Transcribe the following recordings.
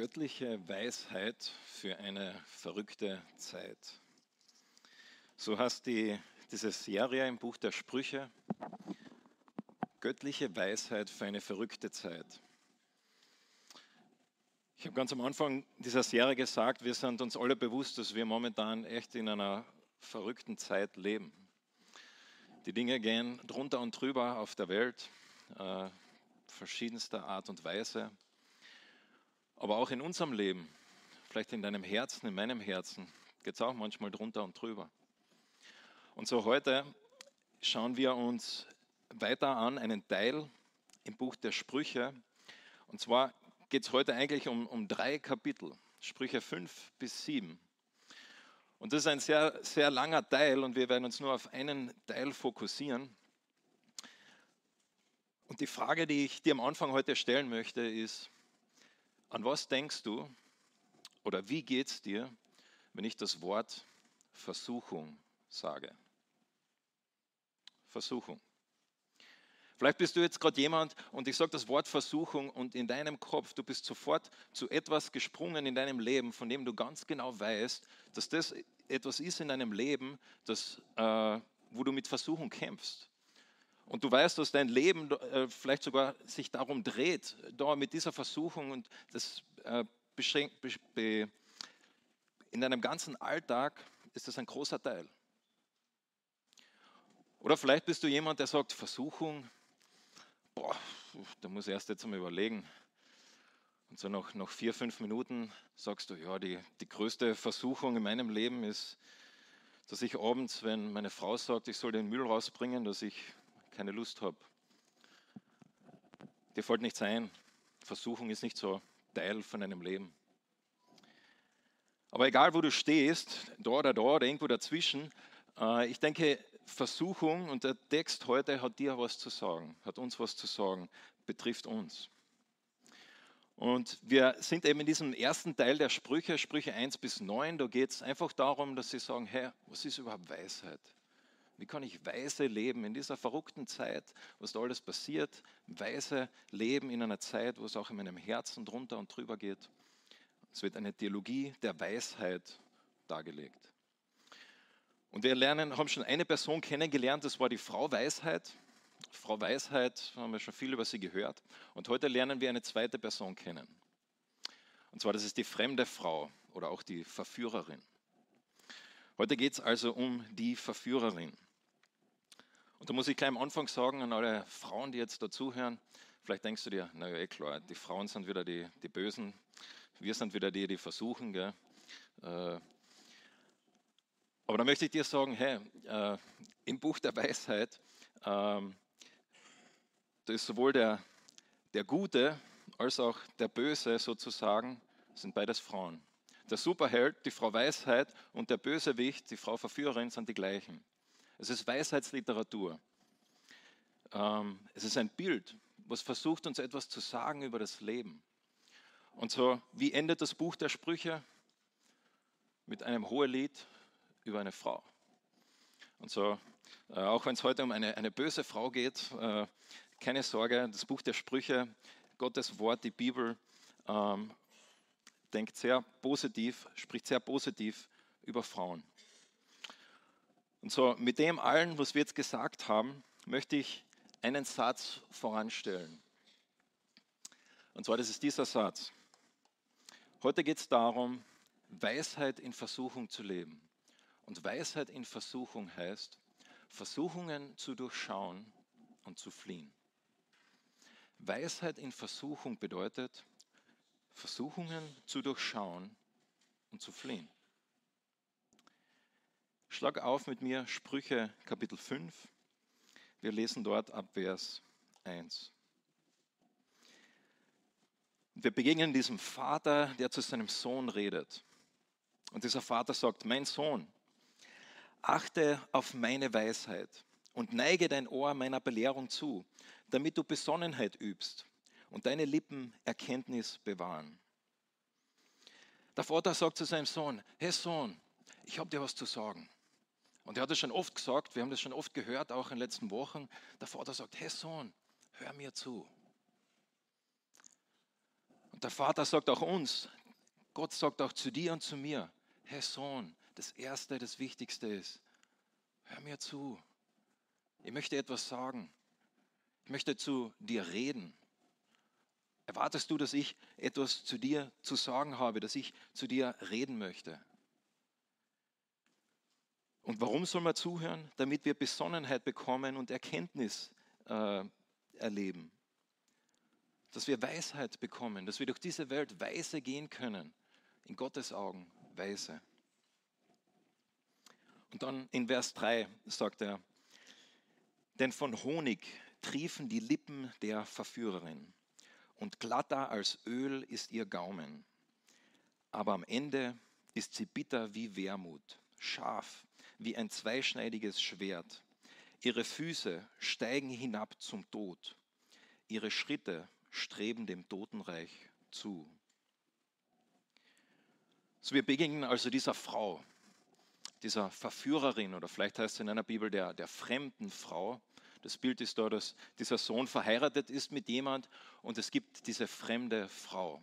Göttliche Weisheit für eine verrückte Zeit. So heißt die, diese Serie im Buch der Sprüche. Göttliche Weisheit für eine verrückte Zeit. Ich habe ganz am Anfang dieser Serie gesagt, wir sind uns alle bewusst, dass wir momentan echt in einer verrückten Zeit leben. Die Dinge gehen drunter und drüber auf der Welt, äh, verschiedenster Art und Weise. Aber auch in unserem Leben, vielleicht in deinem Herzen, in meinem Herzen, geht es auch manchmal drunter und drüber. Und so heute schauen wir uns weiter an einen Teil im Buch der Sprüche. Und zwar geht es heute eigentlich um, um drei Kapitel, Sprüche 5 bis 7. Und das ist ein sehr, sehr langer Teil und wir werden uns nur auf einen Teil fokussieren. Und die Frage, die ich dir am Anfang heute stellen möchte, ist, an was denkst du oder wie geht es dir, wenn ich das Wort Versuchung sage? Versuchung. Vielleicht bist du jetzt gerade jemand und ich sage das Wort Versuchung und in deinem Kopf, du bist sofort zu etwas gesprungen in deinem Leben, von dem du ganz genau weißt, dass das etwas ist in deinem Leben, das, äh, wo du mit Versuchung kämpfst. Und du weißt, dass dein Leben äh, vielleicht sogar sich darum dreht, da mit dieser Versuchung und das äh, in deinem ganzen Alltag ist das ein großer Teil. Oder vielleicht bist du jemand, der sagt, Versuchung, boah, da muss ich erst jetzt mal überlegen. Und so nach, nach vier, fünf Minuten sagst du, ja, die, die größte Versuchung in meinem Leben ist, dass ich abends, wenn meine Frau sagt, ich soll den Müll rausbringen, dass ich keine Lust habe. Dir fällt nichts ein. Versuchung ist nicht so Teil von einem Leben. Aber egal, wo du stehst, da oder da oder irgendwo dazwischen, äh, ich denke, Versuchung und der Text heute hat dir was zu sagen, hat uns was zu sagen, betrifft uns. Und wir sind eben in diesem ersten Teil der Sprüche, Sprüche 1 bis 9, da geht es einfach darum, dass sie sagen, hey, was ist überhaupt Weisheit? Wie kann ich weise leben in dieser verrückten Zeit, was da alles passiert? Weise leben in einer Zeit, wo es auch in meinem Herzen drunter und drüber geht. Es wird eine Theologie der Weisheit dargelegt. Und wir lernen, haben schon eine Person kennengelernt, das war die Frau Weisheit. Frau Weisheit, haben wir schon viel über sie gehört. Und heute lernen wir eine zweite Person kennen. Und zwar, das ist die fremde Frau oder auch die Verführerin. Heute geht es also um die Verführerin. Und da muss ich gleich am Anfang sagen an alle Frauen, die jetzt dazuhören, vielleicht denkst du dir, naja, eh klar, die Frauen sind wieder die, die Bösen, wir sind wieder die, die versuchen. Gell? Äh, aber da möchte ich dir sagen, hey, äh, im Buch der Weisheit, ähm, da ist sowohl der, der Gute als auch der Böse sozusagen, sind beides Frauen. Der Superheld, die Frau Weisheit und der Bösewicht, die Frau Verführerin, sind die gleichen. Es ist Weisheitsliteratur. Ähm, es ist ein Bild, was versucht uns etwas zu sagen über das Leben. Und so, wie endet das Buch der Sprüche? Mit einem Hohelied über eine Frau. Und so, äh, auch wenn es heute um eine, eine böse Frau geht, äh, keine Sorge, das Buch der Sprüche, Gottes Wort, die Bibel, ähm, denkt sehr positiv, spricht sehr positiv über Frauen. Und so mit dem allen, was wir jetzt gesagt haben, möchte ich einen Satz voranstellen. Und zwar, das ist dieser Satz. Heute geht es darum, Weisheit in Versuchung zu leben. Und Weisheit in Versuchung heißt, Versuchungen zu durchschauen und zu fliehen. Weisheit in Versuchung bedeutet, Versuchungen zu durchschauen und zu fliehen. Schlag auf mit mir Sprüche Kapitel 5. Wir lesen dort ab Vers 1. Wir begegnen diesem Vater, der zu seinem Sohn redet. Und dieser Vater sagt, mein Sohn, achte auf meine Weisheit und neige dein Ohr meiner Belehrung zu, damit du Besonnenheit übst und deine Lippen Erkenntnis bewahren. Der Vater sagt zu seinem Sohn, hey Sohn, ich habe dir was zu sagen. Und er hat es schon oft gesagt, wir haben das schon oft gehört, auch in den letzten Wochen. Der Vater sagt, hey Sohn, hör mir zu. Und der Vater sagt auch uns, Gott sagt auch zu dir und zu mir, Herr Sohn, das Erste, das Wichtigste ist, hör mir zu. Ich möchte etwas sagen. Ich möchte zu dir reden. Erwartest du, dass ich etwas zu dir zu sagen habe, dass ich zu dir reden möchte? Und warum soll man zuhören? Damit wir Besonnenheit bekommen und Erkenntnis äh, erleben. Dass wir Weisheit bekommen, dass wir durch diese Welt weise gehen können. In Gottes Augen weise. Und dann in Vers 3 sagt er, denn von Honig triefen die Lippen der Verführerin und glatter als Öl ist ihr Gaumen. Aber am Ende ist sie bitter wie Wermut, scharf wie ein zweischneidiges Schwert. Ihre Füße steigen hinab zum Tod. Ihre Schritte streben dem Totenreich zu. So, wir begegnen also dieser Frau, dieser Verführerin oder vielleicht heißt es in einer Bibel der, der fremden Frau. Das Bild ist da, dass dieser Sohn verheiratet ist mit jemand und es gibt diese fremde Frau.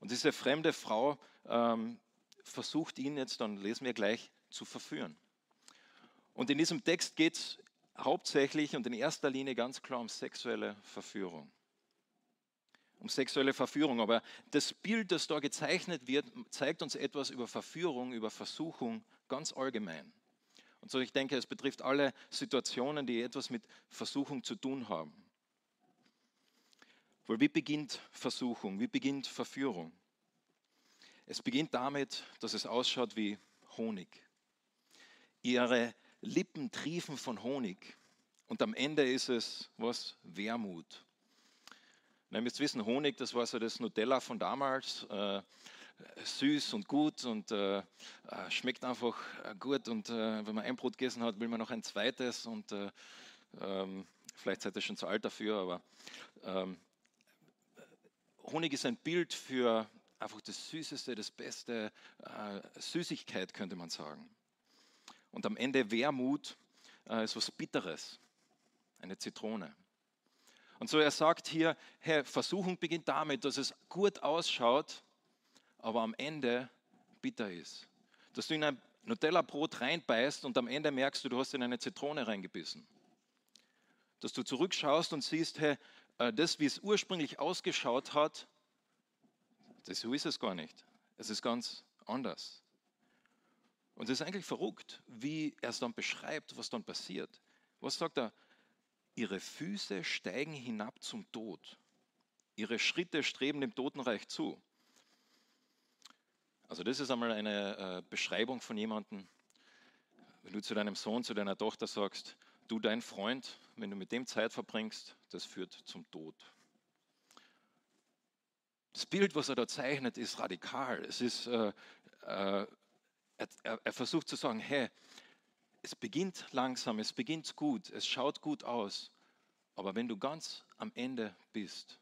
Und diese fremde Frau ähm, versucht ihn jetzt, dann lesen wir gleich, zu verführen. Und in diesem Text geht es hauptsächlich und in erster Linie ganz klar um sexuelle Verführung. Um sexuelle Verführung. Aber das Bild, das da gezeichnet wird, zeigt uns etwas über Verführung, über Versuchung ganz allgemein. Und so ich denke, es betrifft alle Situationen, die etwas mit Versuchung zu tun haben. Weil wie beginnt Versuchung? Wie beginnt Verführung? Es beginnt damit, dass es ausschaut wie Honig. Ihre Lippen triefen von Honig. Und am Ende ist es was? Wermut. ihr müsst wissen, Honig, das war so das Nutella von damals. Äh, süß und gut und äh, äh schmeckt einfach äh, gut. Und äh, wenn man ein Brot gegessen hat, will man noch ein zweites. Und äh, ähm, vielleicht seid ihr schon zu alt dafür, aber ähm, Honig ist ein Bild für einfach das Süßeste, das Beste, Süßigkeit könnte man sagen. Und am Ende Wermut äh, ist was Bitteres, eine Zitrone. Und so er sagt hier, hey, Versuchung beginnt damit, dass es gut ausschaut, aber am Ende bitter ist. Dass du in ein Nutella-Brot reinbeißt und am Ende merkst du, du hast in eine Zitrone reingebissen. Dass du zurückschaust und siehst, hey, äh, das, wie es ursprünglich ausgeschaut hat, das, so ist es gar nicht. Es ist ganz anders. Und es ist eigentlich verrückt, wie er es dann beschreibt, was dann passiert. Was sagt er? Ihre Füße steigen hinab zum Tod. Ihre Schritte streben dem Totenreich zu. Also das ist einmal eine äh, Beschreibung von jemandem, wenn du zu deinem Sohn, zu deiner Tochter sagst, du dein Freund, wenn du mit dem Zeit verbringst, das führt zum Tod. Das Bild, was er da zeichnet, ist radikal. Es ist äh, äh, er, er, er versucht zu sagen, hey, es beginnt langsam, es beginnt gut, es schaut gut aus, aber wenn du ganz am Ende bist,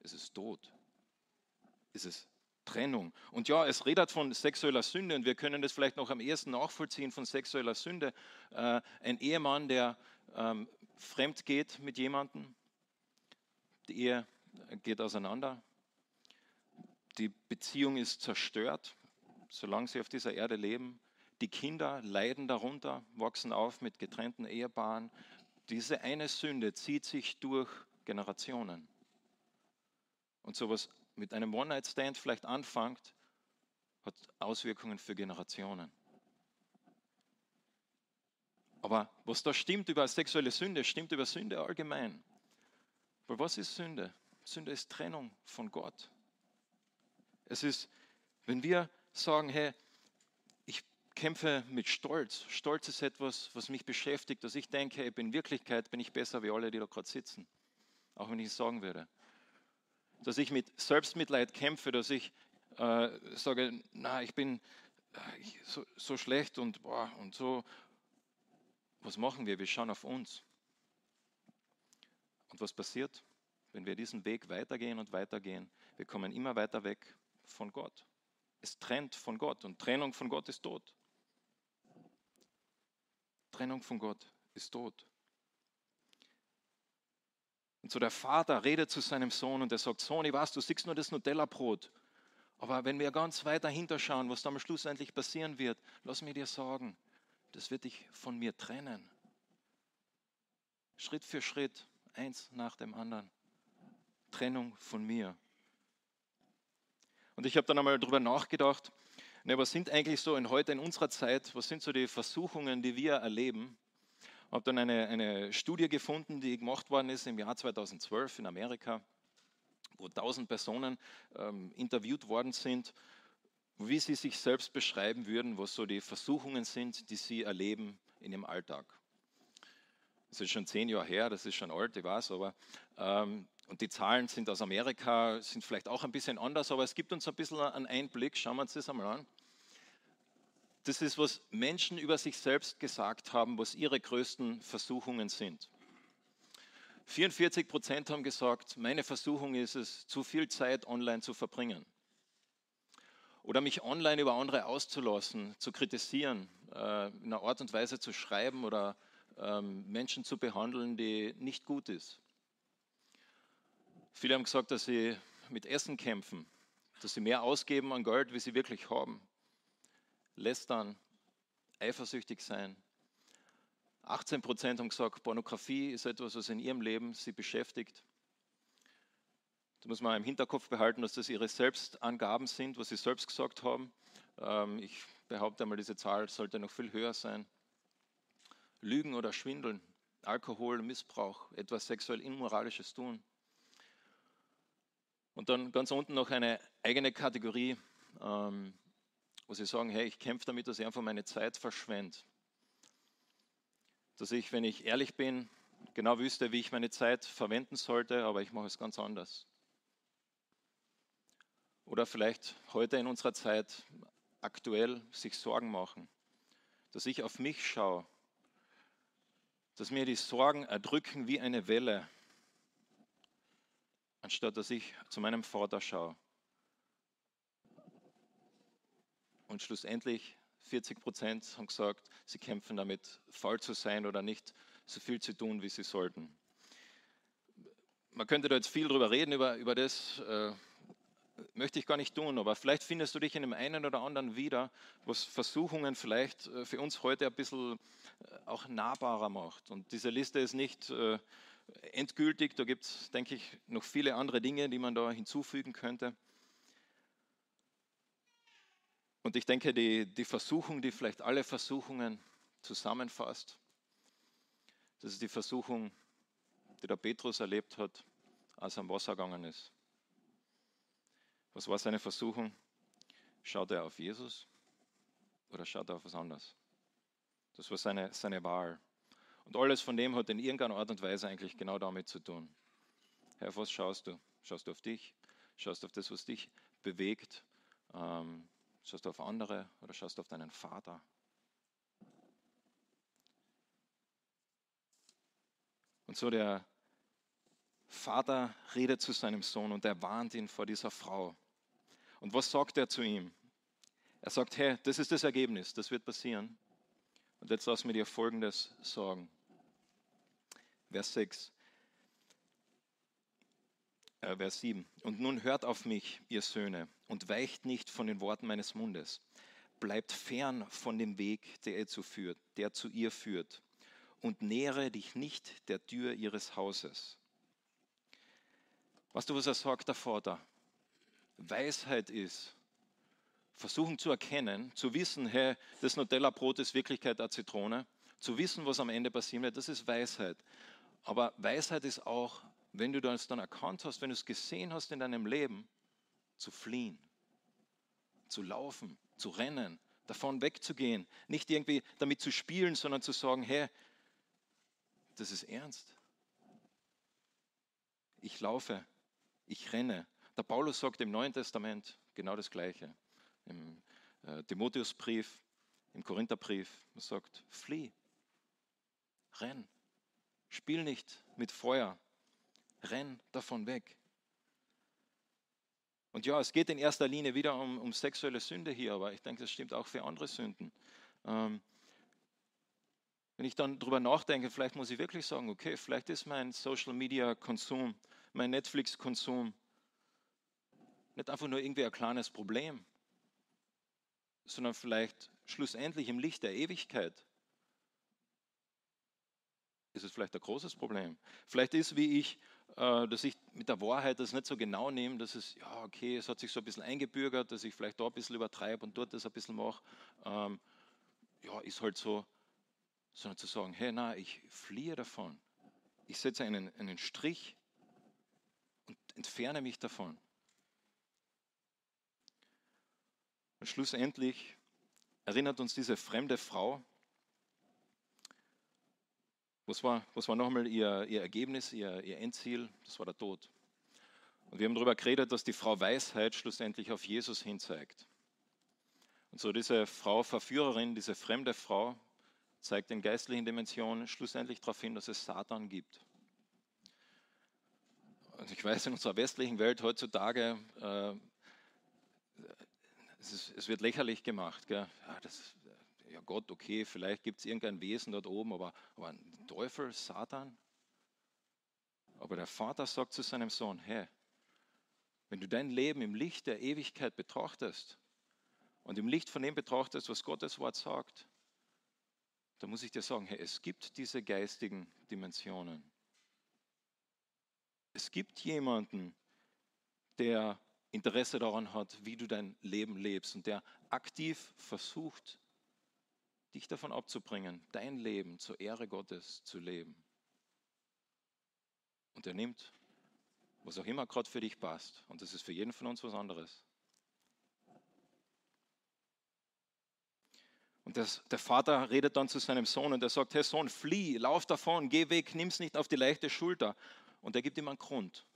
ist es Tod, ist es Trennung. Und ja, es redet von sexueller Sünde und wir können das vielleicht noch am ehesten nachvollziehen von sexueller Sünde. Äh, ein Ehemann, der ähm, fremd geht mit jemandem, die Ehe geht auseinander, die Beziehung ist zerstört, solange sie auf dieser Erde leben. Die Kinder leiden darunter, wachsen auf mit getrennten Ehepaaren. Diese eine Sünde zieht sich durch Generationen. Und sowas mit einem One-Night-Stand vielleicht anfängt, hat Auswirkungen für Generationen. Aber was da stimmt über sexuelle Sünde, stimmt über Sünde allgemein. Weil was ist Sünde? Sünde ist Trennung von Gott. Es ist, wenn wir sagen, hey, ich kämpfe mit Stolz. Stolz ist etwas, was mich beschäftigt, dass ich denke, in Wirklichkeit bin ich besser wie alle, die da gerade sitzen. Auch wenn ich es sagen würde. Dass ich mit Selbstmitleid kämpfe, dass ich äh, sage, na, ich bin äh, so, so, schlecht und, boah, und so. Was machen wir? Wir schauen auf uns. Und was passiert, wenn wir diesen Weg weitergehen und weitergehen? Wir kommen immer weiter weg von Gott. Es trennt von Gott und Trennung von Gott ist Tod. Trennung von Gott ist Tod. Und so der Vater redet zu seinem Sohn und er sagt, Sohn, ich weiß, du siehst nur das Nutella-Brot. Aber wenn wir ganz weit dahinter schauen, was dann schlussendlich passieren wird, lass mir dir sagen, das wird dich von mir trennen. Schritt für Schritt, eins nach dem anderen. Trennung von mir. Und ich habe dann einmal darüber nachgedacht, ne, was sind eigentlich so in heute in unserer Zeit, was sind so die Versuchungen, die wir erleben? Ich habe dann eine, eine Studie gefunden, die gemacht worden ist im Jahr 2012 in Amerika, wo 1000 Personen ähm, interviewt worden sind, wie sie sich selbst beschreiben würden, was so die Versuchungen sind, die sie erleben in ihrem Alltag. Das ist schon zehn Jahre her, das ist schon alt, ich weiß, aber ähm, und die Zahlen sind aus Amerika, sind vielleicht auch ein bisschen anders, aber es gibt uns ein bisschen einen Einblick. Schauen wir uns das einmal an. Das ist, was Menschen über sich selbst gesagt haben, was ihre größten Versuchungen sind. 44 Prozent haben gesagt, meine Versuchung ist es, zu viel Zeit online zu verbringen. Oder mich online über andere auszulassen, zu kritisieren, äh, in einer Art und Weise zu schreiben oder ähm, Menschen zu behandeln, die nicht gut ist. Viele haben gesagt, dass sie mit Essen kämpfen, dass sie mehr ausgeben an Geld, wie sie wirklich haben lästern, eifersüchtig sein. 18 Prozent haben gesagt, Pornografie ist etwas, was in ihrem Leben sie beschäftigt. Da muss man im Hinterkopf behalten, dass das ihre Selbstangaben sind, was sie selbst gesagt haben. Ähm, ich behaupte einmal, diese Zahl sollte noch viel höher sein. Lügen oder Schwindeln, Alkohol, Missbrauch, etwas sexuell Immoralisches tun. Und dann ganz unten noch eine eigene Kategorie, ähm, wo sie sagen, hey, ich kämpfe damit, dass ich einfach meine Zeit verschwende. Dass ich, wenn ich ehrlich bin, genau wüsste, wie ich meine Zeit verwenden sollte, aber ich mache es ganz anders. Oder vielleicht heute in unserer Zeit aktuell sich Sorgen machen, dass ich auf mich schaue, dass mir die Sorgen erdrücken wie eine Welle, anstatt dass ich zu meinem Vater schaue Und schlussendlich 40 Prozent haben gesagt, sie kämpfen damit, faul zu sein oder nicht so viel zu tun, wie sie sollten. Man könnte da jetzt viel drüber reden, über, über das äh, möchte ich gar nicht tun, aber vielleicht findest du dich in dem einen oder anderen wieder, was Versuchungen vielleicht äh, für uns heute ein bisschen äh, auch nahbarer macht. Und diese Liste ist nicht äh, endgültig, da gibt es, denke ich, noch viele andere Dinge, die man da hinzufügen könnte. Und ich denke, die, die Versuchung, die vielleicht alle Versuchungen zusammenfasst, das ist die Versuchung, die der Petrus erlebt hat, als er am Wasser gegangen ist. Was war seine Versuchung? Schaut er auf Jesus oder schaut er auf was anderes? Das war seine, seine Wahl. Und alles von dem hat in irgendeiner Art und Weise eigentlich genau damit zu tun. Herr, auf was schaust du? Schaust du auf dich? Schaust du auf das, was dich bewegt? Ähm, Schaust du auf andere oder schaust du auf deinen Vater? Und so der Vater redet zu seinem Sohn und er warnt ihn vor dieser Frau. Und was sagt er zu ihm? Er sagt, hey, das ist das Ergebnis, das wird passieren. Und jetzt lass mir dir Folgendes sagen. Vers 6 äh, Vers 7. Und nun hört auf mich, ihr Söhne, und weicht nicht von den Worten meines Mundes. Bleibt fern von dem Weg, der, zu, führt, der zu ihr führt, und nähere dich nicht der Tür ihres Hauses. Weißt du, was er sagt, der Vater? Weisheit ist, versuchen zu erkennen, zu wissen, hey, das Nutella-Brot ist Wirklichkeit eine Zitrone, zu wissen, was am Ende passieren wird, das ist Weisheit. Aber Weisheit ist auch wenn du das dann erkannt hast, wenn du es gesehen hast in deinem Leben, zu fliehen, zu laufen, zu rennen, davon wegzugehen, nicht irgendwie damit zu spielen, sondern zu sagen, hey, das ist ernst. Ich laufe, ich renne. Der Paulus sagt im Neuen Testament genau das Gleiche. Im äh, Timotheusbrief, im Korintherbrief, er sagt, flieh, renn, spiel nicht mit Feuer, renn davon weg. Und ja, es geht in erster Linie wieder um, um sexuelle Sünde hier, aber ich denke, das stimmt auch für andere Sünden. Ähm, Wenn ich dann darüber nachdenke, vielleicht muss ich wirklich sagen, okay, vielleicht ist mein Social-Media-Konsum, mein Netflix-Konsum nicht einfach nur irgendwie ein kleines Problem, sondern vielleicht schlussendlich im Licht der Ewigkeit ist es vielleicht ein großes Problem. Vielleicht ist, wie ich, äh, dass ich mit der Wahrheit das nicht so genau nehme, dass es, ja, okay, es hat sich so ein bisschen eingebürgert, dass ich vielleicht da ein bisschen übertreibe und dort das ein bisschen mache. Ähm, ja, ist halt so sondern zu sagen, hey, na, ich fliehe davon. Ich setze einen, einen Strich und entferne mich davon. Und schlussendlich erinnert uns diese fremde Frau, was war, was war nochmal ihr, ihr Ergebnis, ihr, ihr Endziel? Das war der Tod. Und wir haben darüber geredet, dass die Frau Weisheit schlussendlich auf Jesus hinzeigt. Und so diese Frau Verführerin, diese fremde Frau, zeigt in geistlichen Dimensionen schlussendlich darauf hin, dass es Satan gibt. Und ich weiß, in unserer westlichen Welt heutzutage, äh, es, ist, es, wird lächerlich gemacht. Ja, das, ja, Gott, okay, vielleicht gibt es irgendein Wesen dort oben, aber, aber ein Teufel, Satan. Aber der Vater sagt zu seinem Sohn, hey, wenn du dein Leben im Licht der Ewigkeit betrachtest und im Licht von dem betrachtest, was Gottes Wort sagt, da muss ich dir sagen, hey, es gibt diese geistigen Dimensionen. Es gibt jemanden, der Interesse daran hat, wie du dein Leben lebst und der aktiv versucht, dich davon abzubringen, dein Leben zur Ehre Gottes zu leben. Und er nimmt, was auch immer gerade für dich passt. Und das ist für jeden von uns was anderes. Und das, der Vater redet dann zu seinem Sohn und er sagt, hey Sohn, flieh, lauf davon, geh weg, nimm es nicht auf die leichte Schulter. Und er gibt ihm einen Grund.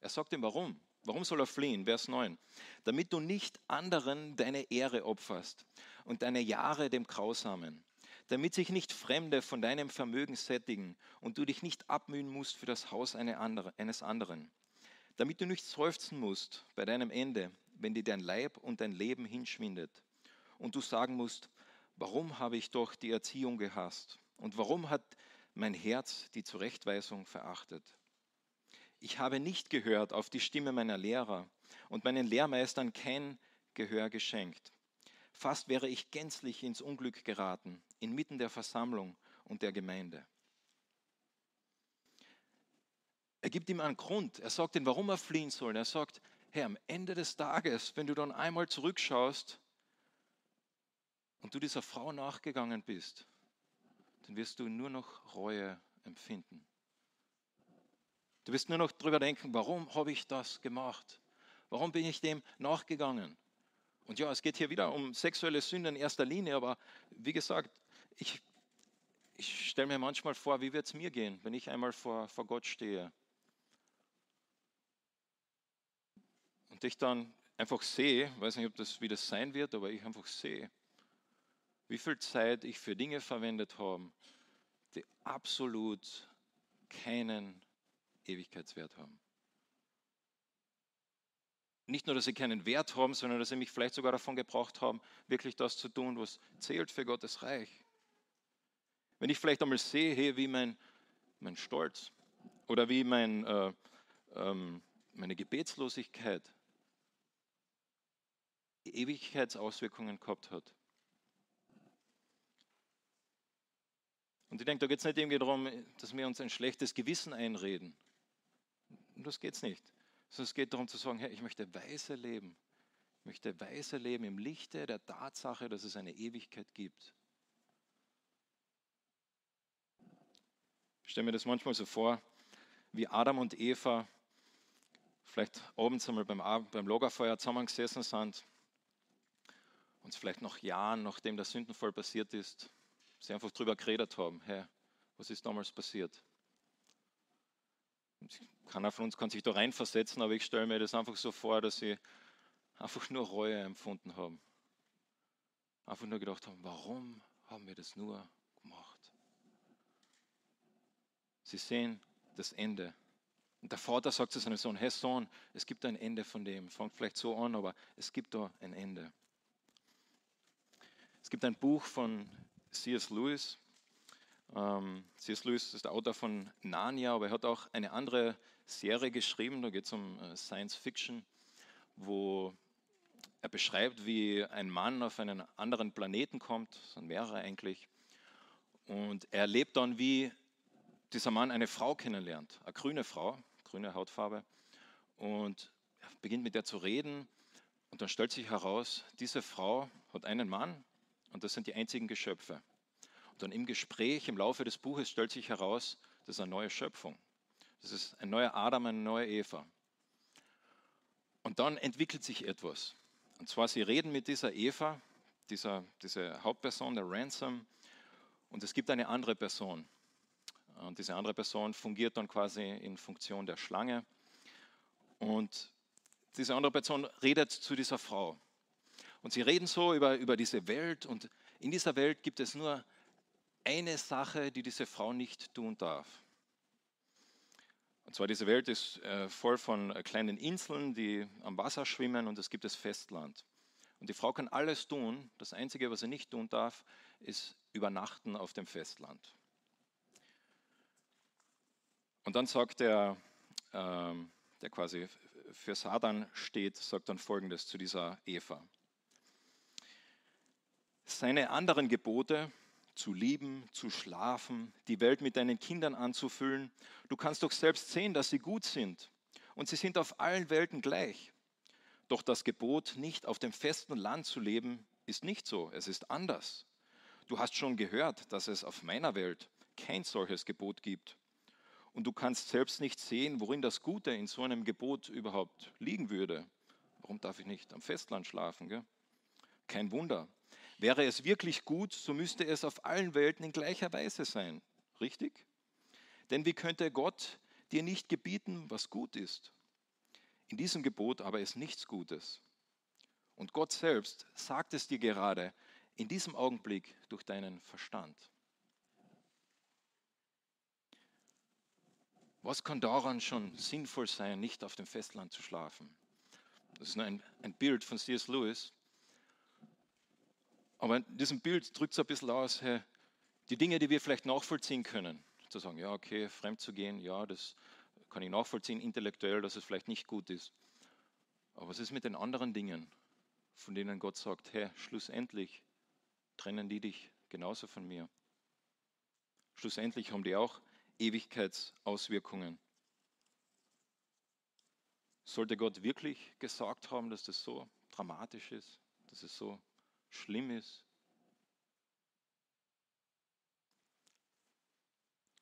Er sagt ihm, warum? Warum soll er fliehen? Vers 9. Damit du nicht anderen deine Ehre opferst und deine Jahre dem Grausamen. Damit sich nicht Fremde von deinem Vermögen sättigen und du dich nicht abmühen musst für das Haus eines anderen. Damit du nicht seufzen musst bei deinem Ende, wenn dir dein Leib und dein Leben hinschwindet. Und du sagen musst, Warum habe ich doch die Erziehung gehasst? Und warum hat mein Herz die Zurechtweisung verachtet? Ich habe nicht gehört auf die Stimme meiner Lehrer und meinen Lehrmeistern kein Gehör geschenkt. Fast wäre ich gänzlich ins Unglück geraten, inmitten der Versammlung und der Gemeinde. Er gibt ihm einen Grund. Er sagt ihm, warum er fliehen soll. Er sagt, Herr, am Ende des Tages, wenn du dann einmal zurückschaust, und du dieser Frau nachgegangen bist, dann wirst du nur noch Reue empfinden. Du wirst nur noch darüber denken, warum habe ich das gemacht? Warum bin ich dem nachgegangen? Und ja, es geht hier wieder um sexuelle Sünde in erster Linie, aber wie gesagt, ich, ich stelle mir manchmal vor, wie wird es mir gehen, wenn ich einmal vor, vor Gott stehe. Und ich dann einfach sehe, weiß nicht, ob das wie das sein wird, aber ich einfach sehe, wie viel Zeit ich für Dinge verwendet habe, die absolut keinen Ewigkeitswert haben. Nicht nur, dass sie keinen Wert haben, sondern dass sie mich vielleicht sogar davon gebraucht haben, wirklich das zu tun, was zählt für Gottes Reich. Wenn ich vielleicht einmal sehe, hey, wie mein, mein Stolz oder wie mein, äh, ähm, meine Gebetslosigkeit Ewigkeitsauswirkungen gehabt hat, Und ich denke, da geht es nicht irgendwie darum, dass wir uns ein schlechtes Gewissen einreden. Und das geht es nicht. Sondern es geht darum zu sagen, hey, ich möchte weise leben. Ich möchte weise leben im Lichte der Tatsache, dass es eine Ewigkeit gibt. Ich stelle mir das manchmal so vor, wie Adam und Eva vielleicht abends einmal beim, beim Lagerfeuer zusammengesessen sind und vielleicht noch Jahren, nachdem der Sündenfall passiert ist, sie einfach darüber geredet haben, hey, was ist damals passiert? Keiner von uns kann sich da reinversetzen, aber ich stelle mir das einfach so vor, dass sie einfach nur Reue empfunden haben. Einfach nur gedacht haben, warum haben wir das nur gemacht? Sie sehen das Ende. Und der Vater sagt zu seinem Sohn, hey Sohn, es gibt ein Ende von dem. Fangt vielleicht so an, aber es gibt da ein Ende. Es gibt ein Buch von C.S. Lewis Ähm, C.S. Lewis ist der Autor von Narnia, aber er hat auch eine andere Serie geschrieben, da geht es um äh, Science Fiction, wo er beschreibt, wie ein Mann auf einen anderen Planeten kommt, es sind mehrere eigentlich, und er erlebt dann, wie dieser Mann eine Frau kennenlernt, eine grüne Frau, grüne Hautfarbe, und er beginnt mit der zu reden und dann stellt sich heraus, diese Frau hat einen Mann und das sind die einzigen Geschöpfe. Und dann im Gespräch, im Laufe des Buches stellt sich heraus, das ist eine neue Schöpfung. Das ist ein neuer Adam, eine neue Eva. Und dann entwickelt sich etwas. Und zwar, sie reden mit dieser Eva, dieser, dieser Hauptperson, der Ransom, und es gibt eine andere Person. Und diese andere Person fungiert dann quasi in Funktion der Schlange. Und diese andere Person redet zu dieser Frau. Und sie reden so über, über diese Welt. Und in dieser Welt gibt es nur eine Sache, die diese Frau nicht tun darf. Und zwar diese Welt ist äh, voll von äh, kleinen Inseln, die am Wasser schwimmen und es gibt das Festland. Und die Frau kann alles tun. Das Einzige, was sie nicht tun darf, ist übernachten auf dem Festland. Und dann sagt der, ähm, der quasi für Satan steht, sagt dann Folgendes zu dieser Eva. Seine anderen Gebote, zu lieben, zu schlafen, die Welt mit deinen Kindern anzufüllen, du kannst doch selbst sehen, dass sie gut sind. Und sie sind auf allen Welten gleich. Doch das Gebot, nicht auf dem festen Land zu leben, ist nicht so. Es ist anders. Du hast schon gehört, dass es auf meiner Welt kein solches Gebot gibt. Und du kannst selbst nicht sehen, worin das Gute in so einem Gebot überhaupt liegen würde. Warum darf ich nicht am Festland schlafen? Gell? Kein Wunder. Wäre es wirklich gut, so müsste es auf allen Welten in gleicher Weise sein. Richtig? Denn wie könnte Gott dir nicht gebieten, was gut ist? In diesem Gebot aber ist nichts Gutes. Und Gott selbst sagt es dir gerade in diesem Augenblick durch deinen Verstand. Was kann daran schon sinnvoll sein, nicht auf dem Festland zu schlafen? Das ist nur ein, ein Bild von C.S. Lewis. Aber in diesem Bild drückt es ein bisschen aus, hey, die Dinge, die wir vielleicht nachvollziehen können. Zu sagen, ja, okay, fremd zu gehen, ja, das kann ich nachvollziehen, intellektuell, dass es vielleicht nicht gut ist. Aber was ist mit den anderen Dingen, von denen Gott sagt, hey, schlussendlich trennen die dich genauso von mir? Schlussendlich haben die auch Ewigkeitsauswirkungen. Sollte Gott wirklich gesagt haben, dass das so dramatisch ist, dass es so schlimm ist?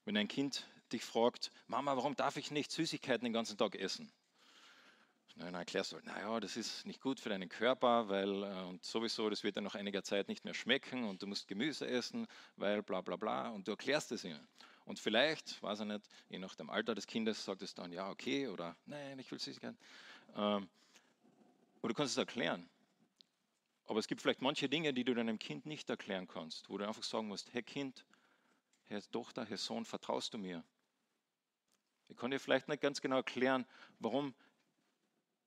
Wenn ein Kind dich fragt, Mama, warum darf ich nicht Süßigkeiten den ganzen Tag essen? Dann erklärst du, naja, das ist nicht gut für deinen Körper, weil äh, und sowieso, das wird dann nach einiger Zeit nicht mehr schmecken und du musst Gemüse essen, weil bla bla bla und du erklärst es ihnen. Und vielleicht, weiß ich nicht, je nach dem Alter des Kindes sagt es dann, ja, okay, oder nein, ich will Süßigkeiten. Ähm, oder du kannst es erklären. Aber es gibt vielleicht manche Dinge, die du deinem Kind nicht erklären kannst, wo du einfach sagen musst, hey Kind, Herr Tochter, Herr Sohn, vertraust du mir? Ich kann dir vielleicht nicht ganz genau erklären, warum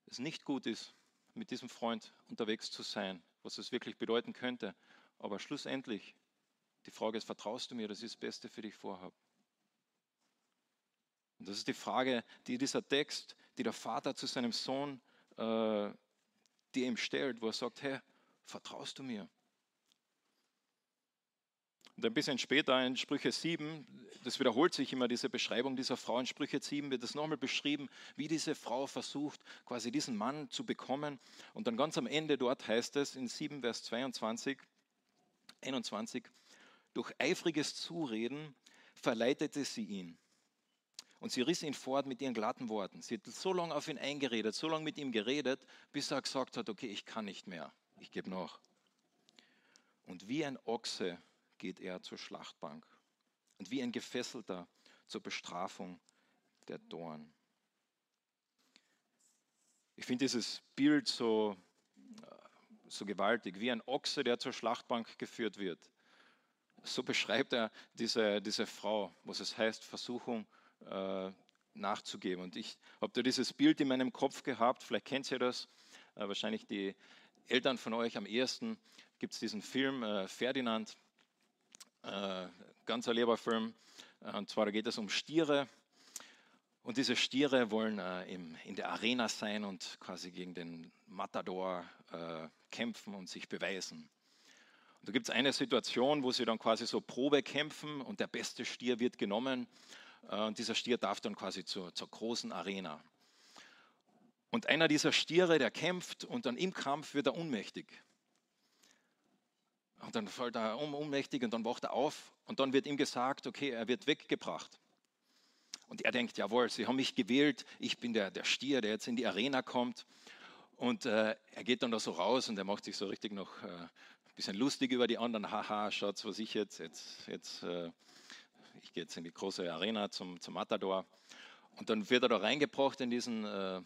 es nicht gut ist, mit diesem Freund unterwegs zu sein, was es wirklich bedeuten könnte. Aber schlussendlich, die Frage ist, vertraust du mir, dass ich das Beste für dich vorhabe? Und das ist die Frage, die dieser Text, die der Vater zu seinem Sohn, äh, die ihm stellt, wo er sagt, hey, vertraust du mir? Und ein bisschen später in Sprüche 7, das wiederholt sich immer diese Beschreibung dieser Frau, in Sprüche 7 wird es nochmal beschrieben, wie diese Frau versucht, quasi diesen Mann zu bekommen. Und dann ganz am Ende dort heißt es in 7, Vers 22, 21, durch eifriges Zureden verleitete sie ihn. Und sie riss ihn fort mit ihren glatten Worten. Sie hat so lange auf ihn eingeredet, so lange mit ihm geredet, bis er gesagt hat, okay, ich kann nicht mehr, ich gebe nach. Und wie ein Ochse geht er zur Schlachtbank und wie ein Gefesselter zur Bestrafung der Dorn. Ich finde dieses Bild so, so gewaltig, wie ein Ochse, der zur Schlachtbank geführt wird. So beschreibt er diese, diese Frau, was es heißt, Versuchung äh, nachzugeben. Und ich habe da dieses Bild in meinem Kopf gehabt, vielleicht kennt ihr das, äh, wahrscheinlich die Eltern von euch am ehesten, gibt es diesen Film äh, Ferdinand, äh, ganz lieber Film. Und zwar geht es um Stiere. Und diese Stiere wollen äh, im, in der Arena sein und quasi gegen den Matador äh, kämpfen und sich beweisen. Und da gibt es eine Situation, wo sie dann quasi so Probe kämpfen und der beste Stier wird genommen. Äh, und dieser Stier darf dann quasi zur, zur großen Arena. Und einer dieser Stiere, der kämpft und dann im Kampf wird er ohnmächtig. Und dann fällt er um, ohnmächtig und dann wacht er auf und dann wird ihm gesagt, okay, er wird weggebracht. Und er denkt, jawohl, sie haben mich gewählt, ich bin der, der Stier, der jetzt in die Arena kommt. Und äh, er geht dann da so raus und er macht sich so richtig noch äh, ein bisschen lustig über die anderen. Haha, schaut, was ich jetzt, jetzt, jetzt äh, ich gehe jetzt in die große Arena zum, zum Matador. Und dann wird er da reingebracht in diesen äh,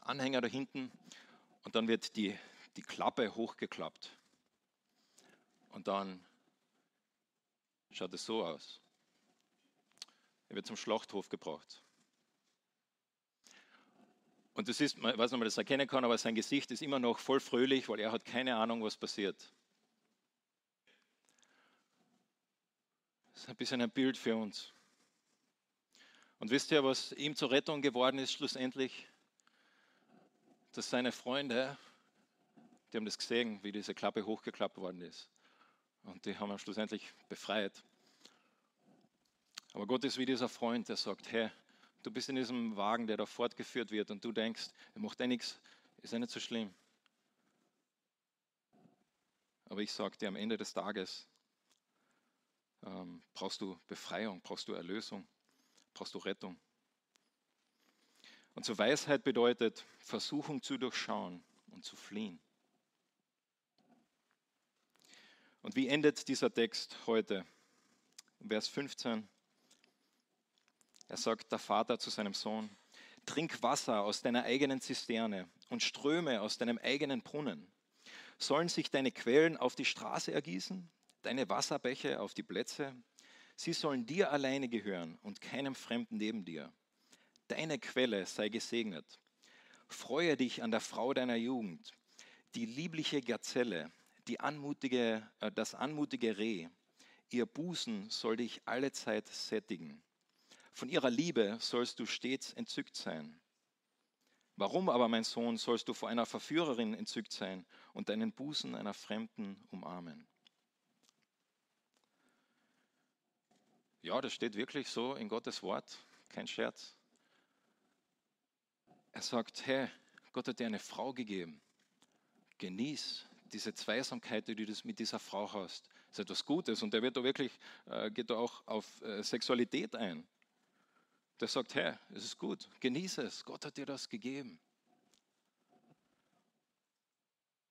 Anhänger da hinten und dann wird die, die Klappe hochgeklappt. Und dann schaut es so aus. Er wird zum Schlachthof gebracht. Und das ist, ich weiß nicht, ob man das erkennen kann, aber sein Gesicht ist immer noch voll fröhlich, weil er hat keine Ahnung, was passiert. Das ist ein bisschen ein Bild für uns. Und wisst ihr, was ihm zur Rettung geworden ist schlussendlich? Dass seine Freunde, die haben das gesehen, wie diese Klappe hochgeklappt worden ist. Und die haben ihn schlussendlich befreit. Aber Gott ist wie dieser Freund, der sagt, hey, du bist in diesem Wagen, der da fortgeführt wird und du denkst, er macht ja nichts, ist ja nicht so schlimm. Aber ich sage dir, am Ende des Tages ähm, brauchst du Befreiung, brauchst du Erlösung, brauchst du Rettung. Und zur Weisheit bedeutet, Versuchung zu durchschauen und zu fliehen. Und wie endet dieser Text heute? Vers 15. Er sagt der Vater zu seinem Sohn, trink Wasser aus deiner eigenen Zisterne und Ströme aus deinem eigenen Brunnen. Sollen sich deine Quellen auf die Straße ergießen, deine Wasserbecher auf die Plätze? Sie sollen dir alleine gehören und keinem Fremden neben dir. Deine Quelle sei gesegnet. Freue dich an der Frau deiner Jugend, die liebliche Gazelle, die anmutige, äh, das anmutige Reh. Ihr Busen soll dich allezeit sättigen. Von ihrer Liebe sollst du stets entzückt sein. Warum aber, mein Sohn, sollst du vor einer Verführerin entzückt sein und deinen Busen einer Fremden umarmen? Ja, das steht wirklich so in Gottes Wort, kein Scherz. Er sagt, hey, Gott hat dir eine Frau gegeben. Genieß diese Zweisamkeit, die du mit dieser Frau hast. Das ist etwas Gutes und er wird da wirklich, äh, geht da auch auf äh, Sexualität ein der sagt, Herr, es ist gut, genieße es, Gott hat dir das gegeben.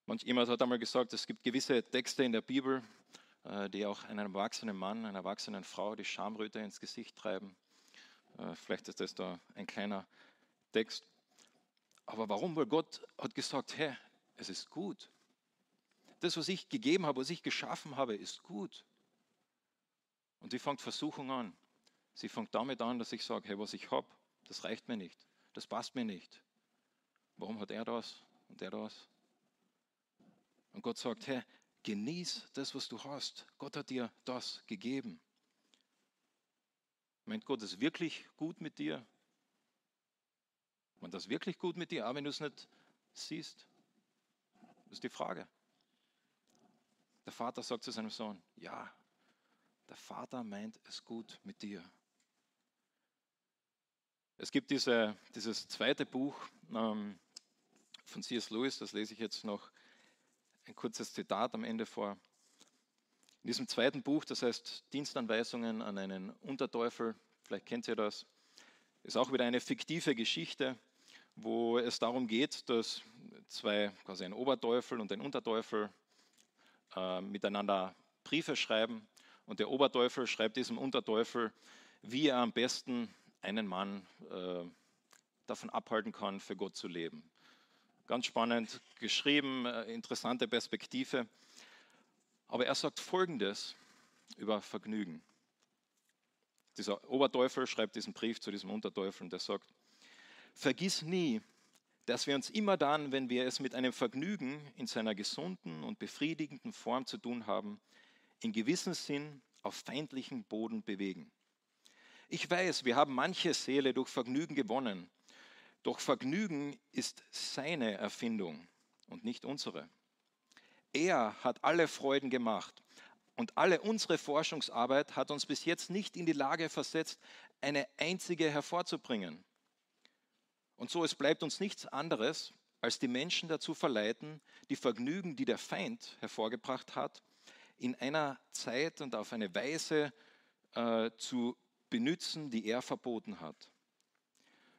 Manch jemand hat einmal gesagt, es gibt gewisse Texte in der Bibel, äh, die auch einem erwachsenen Mann, einer erwachsenen Frau die Schamröte ins Gesicht treiben. Vielleicht ist das da ein kleiner Text. Aber warum? Weil Gott hat gesagt, Herr, es ist gut. Das, was ich gegeben habe, was ich geschaffen habe, ist gut. Und wie fängt Versuchung an? Sie fängt damit an, dass ich sage, hey, was ich habe, das reicht mir nicht. Das passt mir nicht. Warum hat er das und er das? Und Gott sagt, hey, genieß das, was du hast. Gott hat dir das gegeben. Meint Gott ist wirklich gut mit dir? Meint das wirklich gut mit dir, wenn du es nicht siehst? Das ist die Frage. Der Vater sagt zu seinem Sohn, ja, der Vater meint es gut mit dir. Es gibt diese, dieses zweite Buch ähm, von C.S. Lewis, das lese ich jetzt noch ein kurzes Zitat am Ende vor. In diesem zweiten Buch, das heißt Dienstanweisungen an einen Unterteufel, vielleicht kennt ihr das, ist auch wieder eine fiktive Geschichte, wo es darum geht, dass zwei, quasi ein Oberteufel und ein Unterteufel, äh, miteinander Briefe schreiben. Und der Oberteufel schreibt diesem Unterteufel, wie er am besten einen Mann äh, davon abhalten kann, für Gott zu leben. Ganz spannend geschrieben, äh, interessante Perspektive. Aber er sagt Folgendes über Vergnügen. Dieser Oberteufel schreibt diesen Brief zu diesem Unterteufel und er sagt, vergiss nie, dass wir uns immer dann, wenn wir es mit einem Vergnügen in seiner gesunden und befriedigenden Form zu tun haben, in gewissem Sinn auf feindlichen Boden bewegen. Ich weiß, wir haben manche Seele durch Vergnügen gewonnen, doch Vergnügen ist seine Erfindung und nicht unsere. Er hat alle Freuden gemacht und alle unsere Forschungsarbeit hat uns bis jetzt nicht in die Lage versetzt, eine einzige hervorzubringen. Und so, es bleibt uns nichts anderes, als die Menschen dazu verleiten, die Vergnügen, die der Feind hervorgebracht hat, in einer Zeit und auf eine Weise äh, zu benutzen, die er verboten hat.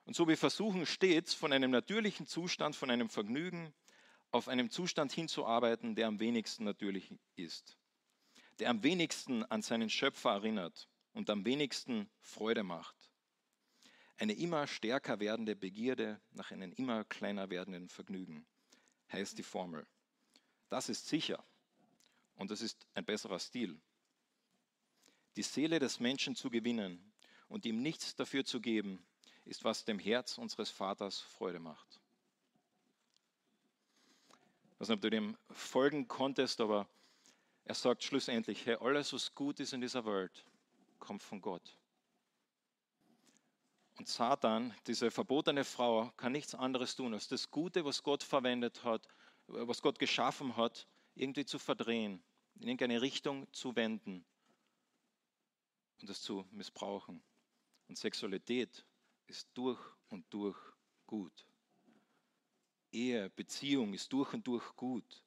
Und so wir versuchen stets von einem natürlichen Zustand, von einem Vergnügen auf einem Zustand hinzuarbeiten, der am wenigsten natürlich ist, der am wenigsten an seinen Schöpfer erinnert und am wenigsten Freude macht. Eine immer stärker werdende Begierde nach einem immer kleiner werdenden Vergnügen heißt die Formel. Das ist sicher und das ist ein besserer Stil. Die Seele des Menschen zu gewinnen und ihm nichts dafür zu geben, ist, was dem Herz unseres Vaters Freude macht. Ich weiß nicht, ob du dem folgen konntest, aber er sagt schlussendlich, hey, alles, was gut ist in dieser Welt, kommt von Gott. Und Satan, diese verbotene Frau, kann nichts anderes tun, als das Gute, was Gott verwendet hat, was Gott geschaffen hat, irgendwie zu verdrehen, in irgendeine Richtung zu wenden und es zu missbrauchen. Und Sexualität ist durch und durch gut. Ehe, Beziehung ist durch und durch gut.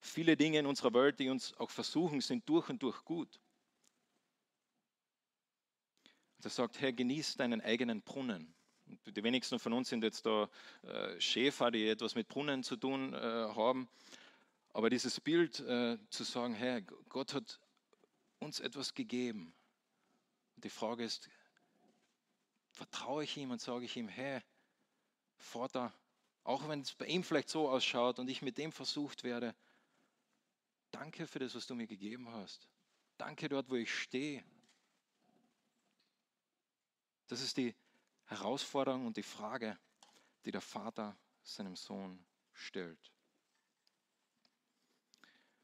Viele Dinge in unserer Welt, die uns auch versuchen, sind durch und durch gut. Und er sagt, Herr, genieß deinen eigenen Brunnen. Und die wenigsten von uns sind jetzt da äh, Schäfer, die etwas mit Brunnen zu tun äh, haben. Aber dieses Bild äh, zu sagen, Herr, Gott hat uns etwas gegeben. Und die Frage ist, vertraue ich ihm und sage ich ihm, hey, Vater, auch wenn es bei ihm vielleicht so ausschaut und ich mit dem versucht werde, danke für das, was du mir gegeben hast. Danke dort, wo ich stehe. Das ist die Herausforderung und die Frage, die der Vater seinem Sohn stellt.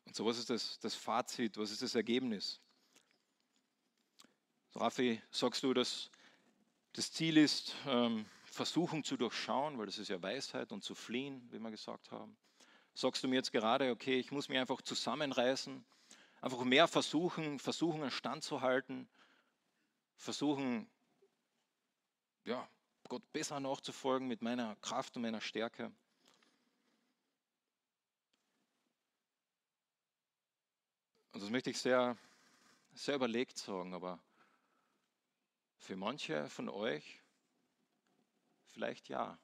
Und so, was ist das, das Fazit, was ist das Ergebnis? So, Raffi, sagst du, dass das Ziel ist, ähm, Versuchung zu durchschauen, weil das ist ja Weisheit und zu fliehen, wie wir gesagt haben. Sagst du mir jetzt gerade, okay, ich muss mich einfach zusammenreißen, einfach mehr versuchen, Versuchungen standzuhalten, versuchen, ja, Gott besser nachzufolgen mit meiner Kraft und meiner Stärke. Und das möchte ich sehr, sehr überlegt sagen, aber für manche von euch vielleicht ja.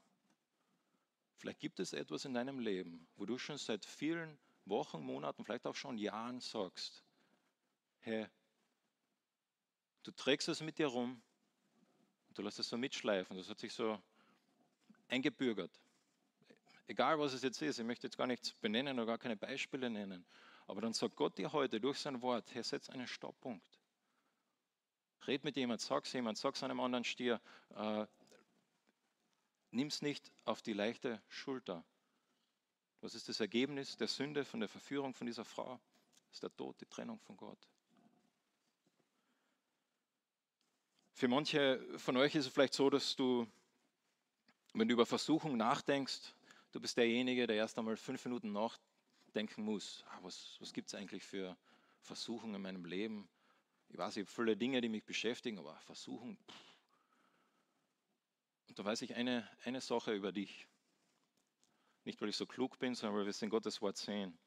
Vielleicht gibt es etwas in deinem Leben, wo du schon seit vielen Wochen, Monaten, vielleicht auch schon Jahren sagst, hey, du trägst es mit dir rum du lässt es so mitschleifen. Das hat sich so eingebürgert. Egal was es jetzt ist, ich möchte jetzt gar nichts benennen oder gar keine Beispiele nennen. Aber dann sagt Gott dir heute durch sein Wort, hey, setz einen Stopppunkt. Red mit jemand, sag's jemand, sag's einem anderen Stier. Äh, es nicht auf die leichte Schulter. Was ist das Ergebnis der Sünde, von der Verführung von dieser Frau? Das ist der Tod, die Trennung von Gott. Für manche von euch ist es vielleicht so, dass du, wenn du über Versuchung nachdenkst, du bist derjenige, der erst einmal fünf Minuten nachdenken muss. Ah, was was gibt es eigentlich für Versuchungen in meinem Leben? Ich weiß, ich habe viele Dinge, die mich beschäftigen, aber Versuchen. Und da weiß ich eine, eine Sache über dich. Nicht, weil ich so klug bin, sondern weil wir es in Gottes Wort sehen.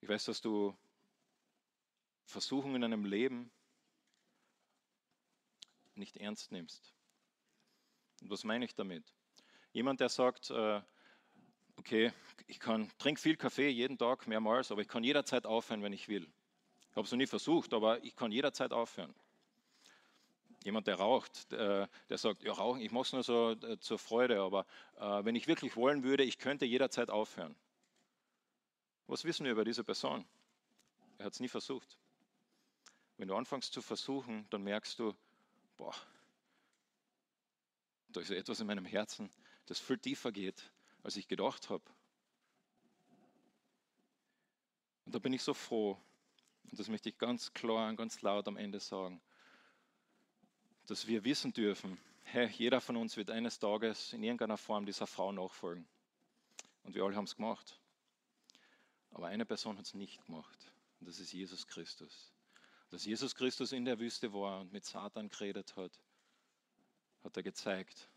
Ich weiß, dass du Versuchungen in deinem Leben nicht ernst nimmst. Und was meine ich damit? Jemand, der sagt, äh, okay, ich kann trinke viel Kaffee jeden Tag mehrmals, aber ich kann jederzeit aufhören, wenn ich will. Ich habe es noch nie versucht, aber ich kann jederzeit aufhören. Jemand, der raucht, der, der sagt, ja, rauchen, ich mache es nur so äh, zur Freude, aber äh, wenn ich wirklich wollen würde, ich könnte jederzeit aufhören. Was wissen wir über diese Person? Er hat es nie versucht. Wenn du anfängst zu versuchen, dann merkst du, boah, da ist etwas in meinem Herzen, das viel tiefer geht, als ich gedacht habe. Und da bin ich so froh, Und das möchte ich ganz klar und ganz laut am Ende sagen, dass wir wissen dürfen, hey, jeder von uns wird eines Tages in irgendeiner Form dieser Frau nachfolgen. Und wir alle haben es gemacht. Aber eine Person hat es nicht gemacht. Und das ist Jesus Christus. Dass Jesus Christus in der Wüste war und mit Satan geredet hat, hat er gezeigt,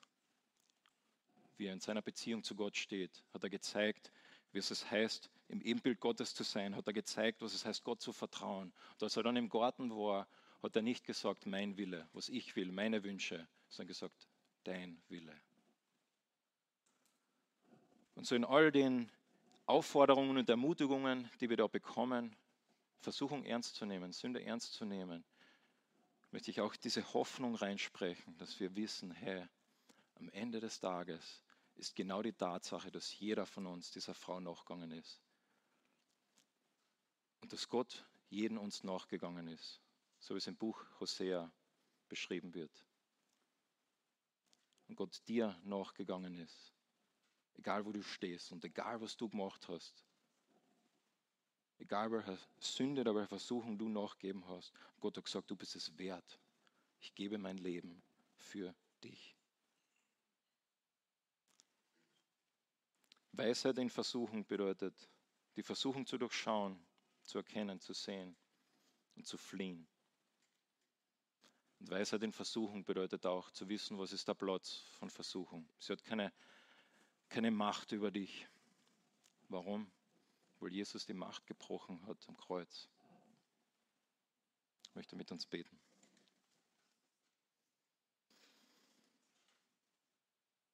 wie er in seiner Beziehung zu Gott steht. Hat er gezeigt, wie es heißt, im Ebenbild Gottes zu sein. Hat er gezeigt, was es heißt, Gott zu vertrauen. Und als er dann im Garten war, hat er nicht gesagt, mein Wille, was ich will, meine Wünsche, sondern gesagt, dein Wille. Und so in all den Aufforderungen und Ermutigungen, die wir da bekommen, Versuchung ernst zu nehmen, Sünde ernst zu nehmen, möchte ich auch diese Hoffnung reinsprechen, dass wir wissen, hey, am Ende des Tages ist genau die Tatsache, dass jeder von uns dieser Frau nachgegangen ist. Und dass Gott jeden uns nachgegangen ist, so wie es im Buch Hosea beschrieben wird. Und Gott dir nachgegangen ist, egal wo du stehst und egal was du gemacht hast. Egal welche Sünde oder welche Versuchung du nachgeben hast. Gott hat gesagt, du bist es wert. Ich gebe mein Leben für dich. Weisheit in Versuchung bedeutet, die Versuchung zu durchschauen, zu erkennen, zu sehen und zu fliehen. Und Weisheit in Versuchung bedeutet auch zu wissen, was ist der Platz von Versuchung. Sie hat keine, keine Macht über dich. Warum? Weil Jesus die Macht gebrochen hat am Kreuz. Ich möchte mit uns beten.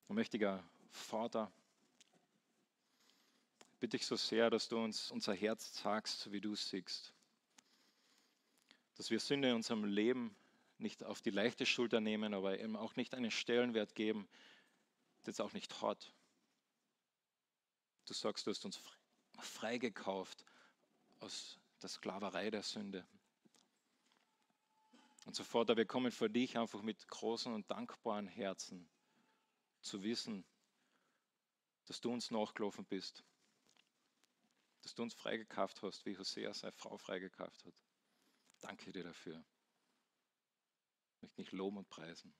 mächtiger Vater, bitte ich so sehr, dass du uns unser Herz sagst, wie du siehst. Dass wir Sünde in unserem Leben nicht auf die leichte Schulter nehmen, aber eben auch nicht einen Stellenwert geben, der es auch nicht hat. Du sagst, du hast uns freigekauft aus der Sklaverei der Sünde. Und so Vater, wir kommen vor dich einfach mit großen und dankbaren Herzen zu wissen, dass du uns nachgelaufen bist, dass du uns freigekauft hast, wie Hosea seine Frau freigekauft hat. Danke dir dafür. Ich möchte dich loben und preisen.